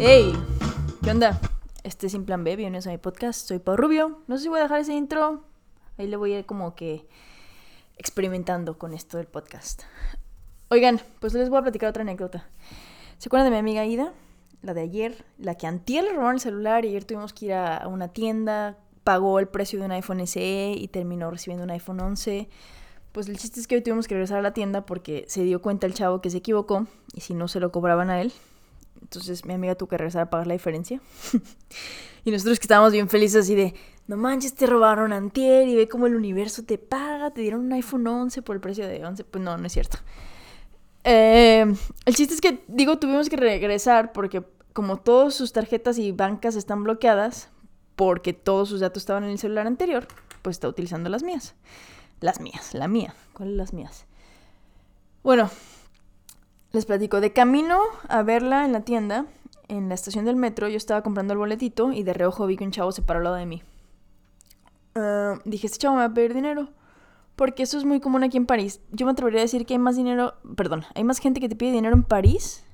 Hey, ¿qué onda? Este es Sin Plan B, bienvenidos a mi podcast. Soy Pau Rubio. No sé si voy a dejar ese intro. Ahí le voy a ir como que experimentando con esto del podcast. Oigan, pues les voy a platicar otra anécdota. ¿Se acuerdan de mi amiga Ida? La de ayer, la que antier le robaron el celular y ayer tuvimos que ir a una tienda, pagó el precio de un iPhone SE y terminó recibiendo un iPhone 11. Pues el chiste es que hoy tuvimos que regresar a la tienda porque se dio cuenta el chavo que se equivocó y si no se lo cobraban a él. Entonces mi amiga tuvo que regresar a pagar la diferencia. y nosotros que estábamos bien felices así de, no manches, te robaron antier y ve cómo el universo te paga, te dieron un iPhone 11 por el precio de 11. Pues no, no es cierto. Eh, el chiste es que, digo, tuvimos que regresar porque como todas sus tarjetas y bancas están bloqueadas, porque todos sus datos estaban en el celular anterior, pues está utilizando las mías. Las mías, la mía. ¿Cuáles las mías? Bueno, les platico. De camino a verla en la tienda, en la estación del metro, yo estaba comprando el boletito y de reojo vi que un chavo se paró al lado de mí. Ah, dije, este chavo me va a pedir dinero. Porque eso es muy común aquí en París. Yo me atrevería a decir que hay más dinero, perdón, hay más gente que te pide dinero en París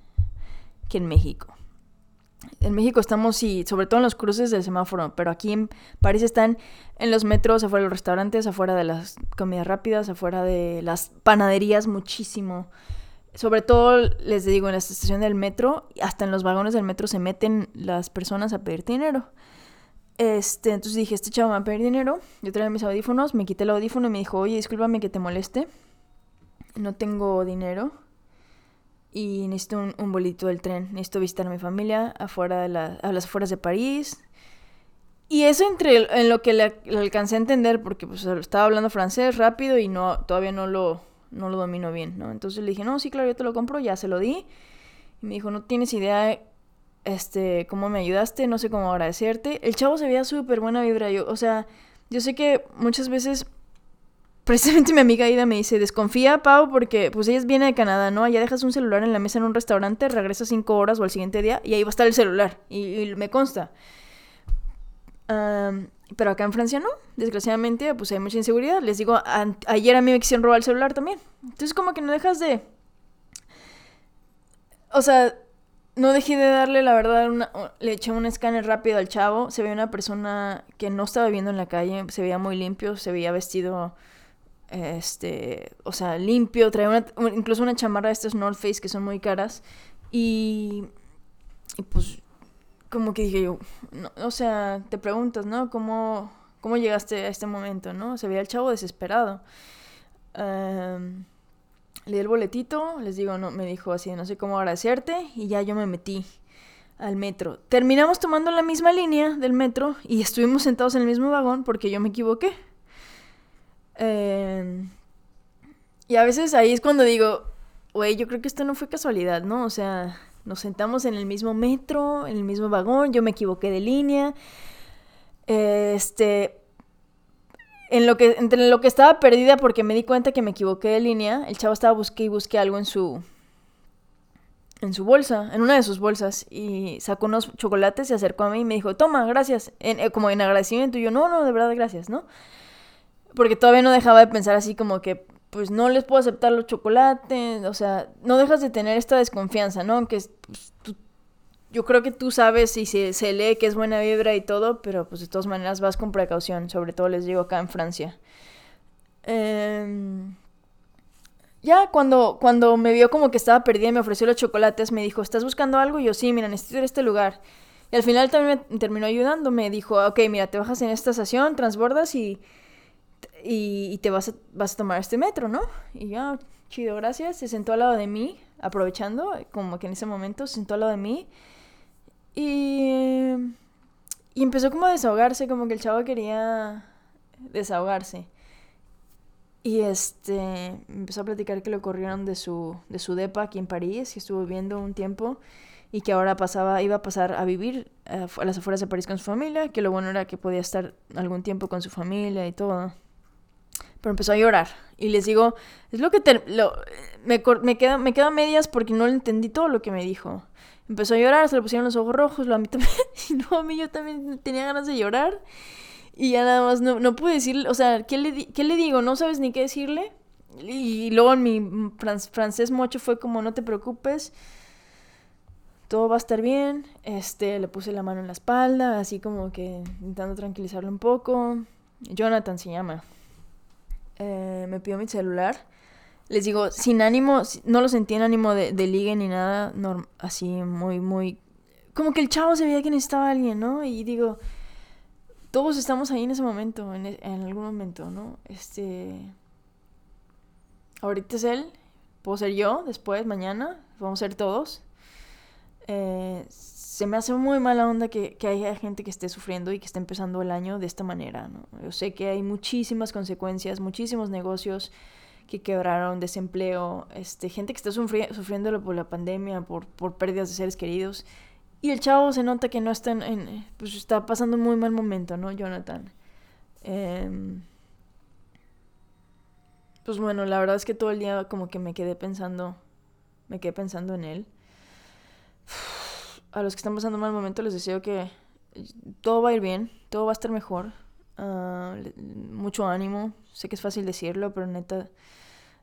que en México. En México estamos, sí, sobre todo en los cruces del semáforo, pero aquí en París están en los metros, afuera de los restaurantes, afuera de las comidas rápidas, afuera de las panaderías, muchísimo. Sobre todo, les digo, en la estación del metro, hasta en los vagones del metro se meten las personas a pedir dinero. Este, entonces dije, este chavo me va a pedir dinero. Yo traía mis audífonos, me quité el audífono y me dijo, oye, discúlpame que te moleste. No tengo dinero y necesito un, un bolito del tren. Necesito visitar a mi familia afuera de la, a las afueras de París. Y eso entre en lo que le, le, alcancé a entender, porque pues estaba hablando francés rápido y no todavía no lo, no lo domino bien, ¿no? Entonces le dije, no, sí, claro, yo te lo compro, ya se lo di. Y me dijo, no tienes idea este, cómo me ayudaste, no sé cómo agradecerte. El chavo se veía súper buena vibra, yo, o sea, yo sé que muchas veces precisamente mi amiga Ida me dice, desconfía, Pau, porque pues ella viene de Canadá, ¿no? Allá dejas un celular en la mesa en un restaurante, regresas cinco horas o al siguiente día y ahí va a estar el celular. Y, y me consta. Pero acá en Francia no. Desgraciadamente, pues hay mucha inseguridad. Les digo, ayer a mí me quisieron robar el celular también. Entonces como que no dejas de... O sea, no dejé de darle, la verdad, una, le eché un escáner rápido al chavo. Se veía una persona que no estaba viviendo en la calle, se veía muy limpio, se veía vestido este, o sea, limpio, trae una, incluso una chamarra de estas North Face que son muy caras y pues como que dije yo, no, o sea, te preguntas, ¿no? ¿Cómo, ¿Cómo llegaste a este momento, no? Se veía el chavo desesperado. Um, le el boletito, les digo, no, me dijo así, no sé cómo agradecerte y ya yo me metí al metro. Terminamos tomando la misma línea del metro y estuvimos sentados en el mismo vagón porque yo me equivoqué. Eh, y a veces ahí es cuando digo, güey, yo creo que esto no fue casualidad, ¿no? O sea, nos sentamos en el mismo metro, en el mismo vagón, yo me equivoqué de línea. Este, en lo que, entre lo que estaba perdida porque me di cuenta que me equivoqué de línea, el chavo estaba busqué y busqué algo en su en su bolsa, en una de sus bolsas y sacó unos chocolates, se acercó a mí y me dijo, "Toma, gracias." En, eh, como en agradecimiento y yo, "No, no, de verdad, gracias, ¿no?" Porque todavía no dejaba de pensar así como que pues no les puedo aceptar los chocolates, o sea, no dejas de tener esta desconfianza, ¿no? Aunque pues, tú, yo creo que tú sabes y se, se, lee que es buena vibra y todo, pero pues de todas maneras vas con precaución, sobre todo les digo acá en Francia. Eh, ya cuando, cuando me vio como que estaba perdida y me ofreció los chocolates, me dijo, ¿estás buscando algo? Y yo, sí, mira, necesito ir a este lugar. Y al final también me terminó ayudando, me dijo, ok, mira, te bajas en esta estación, transbordas y y, y te vas a, vas a tomar este metro, ¿no? Y ya, chido, gracias. Se sentó al lado de mí, aprovechando, como que en ese momento se sentó al lado de mí. Y, y empezó como a desahogarse, como que el chavo quería desahogarse. Y este empezó a platicar que lo corrieron de su, de su depa aquí en París, que estuvo viviendo un tiempo y que ahora pasaba, iba a pasar a vivir a, a las afueras de París con su familia, que lo bueno era que podía estar algún tiempo con su familia y todo pero empezó a llorar. Y les digo, es lo que te, me, me, queda, me queda medias porque no entendí todo lo que me dijo. Empezó a llorar, se le pusieron los ojos rojos, lo a mí también, no, a mí yo también tenía ganas de llorar. Y ya nada más no, no pude decirle, o sea, ¿qué le, ¿qué le digo? No sabes ni qué decirle. Y luego en mi francés mocho fue como, no te preocupes, todo va a estar bien. Este, le puse la mano en la espalda, así como que intentando tranquilizarlo un poco. Jonathan se llama. Me pidió mi celular. Les digo, sin ánimo, no lo sentí en ánimo de, de ligue ni nada, así muy, muy... Como que el chavo se veía que necesitaba alguien, ¿no? Y digo, todos estamos ahí en ese momento, en, en algún momento, ¿no? Este... Ahorita es él, puedo ser yo, después, mañana, vamos a ser todos. Eh, se me hace muy mala onda que, que, haya gente que esté sufriendo y que esté empezando el año de esta manera. ¿no? Yo sé que hay muchísimas consecuencias, muchísimos negocios que quebraron, desempleo, este, gente que está sufriendo por la pandemia, por, por pérdidas de seres queridos. Y el chavo se nota que no está en, pues está pasando un muy mal momento, ¿no, Jonathan? Eh, pues bueno, la verdad es que todo el día como que me quedé pensando, me quedé pensando en él. A los que están pasando mal momento les deseo que todo va a ir bien, todo va a estar mejor. Ah, mucho ánimo, sé que es fácil decirlo, pero neta,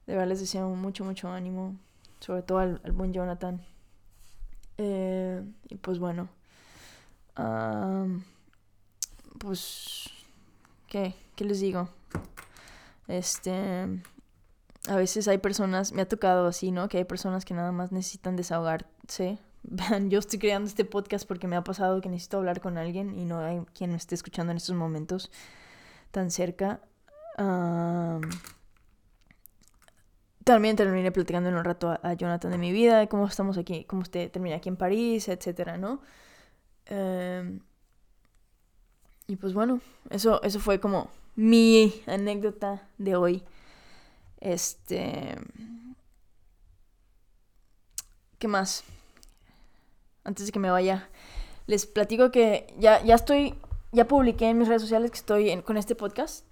de verdad les deseo mucho, mucho ánimo, sobre todo al, buen Jonathan. Eh, y pues bueno, pues, ¿qué? ¿Qué les digo? Este, a veces hay personas, me ha tocado así, ¿no? Que hay personas que nada más necesitan desahogarse. Yo estoy creando este podcast porque me ha pasado que necesito hablar con alguien y no hay quien me esté escuchando en estos momentos tan cerca. también terminé platicando en un rato a, Jonathan de mi vida, cómo estamos aquí, cómo usted termina aquí en París, etcétera, ¿no? Em, y pues bueno, eso, eso fue como mi anécdota de hoy. Este... ¿Qué más? Antes de que me vaya, les platico que ya, ya estoy, ya publiqué en mis redes sociales que estoy con este podcast.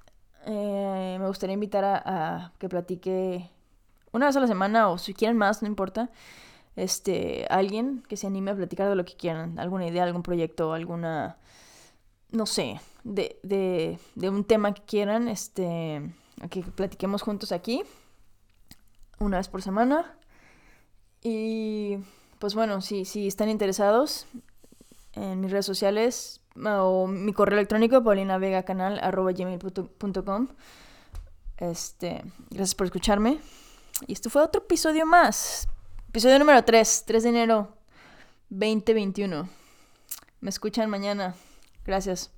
Eh, me gustaría invitar a, que platique una vez a la semana o si quieren más, no importa. Este, alguien que se anime a platicar de lo que quieran, alguna idea, algún proyecto, alguna, no sé, de, de, de un tema que quieran, este, que platiquemos juntos aquí, una vez por semana. Y pues bueno, si, si están interesados en mis redes sociales o mi correo electrónico, paulinavegacanal.com. Este, gracias por escucharme. Y esto fue otro episodio más. Episodio número 3, 3 de enero 2021. Me escuchan mañana. Gracias.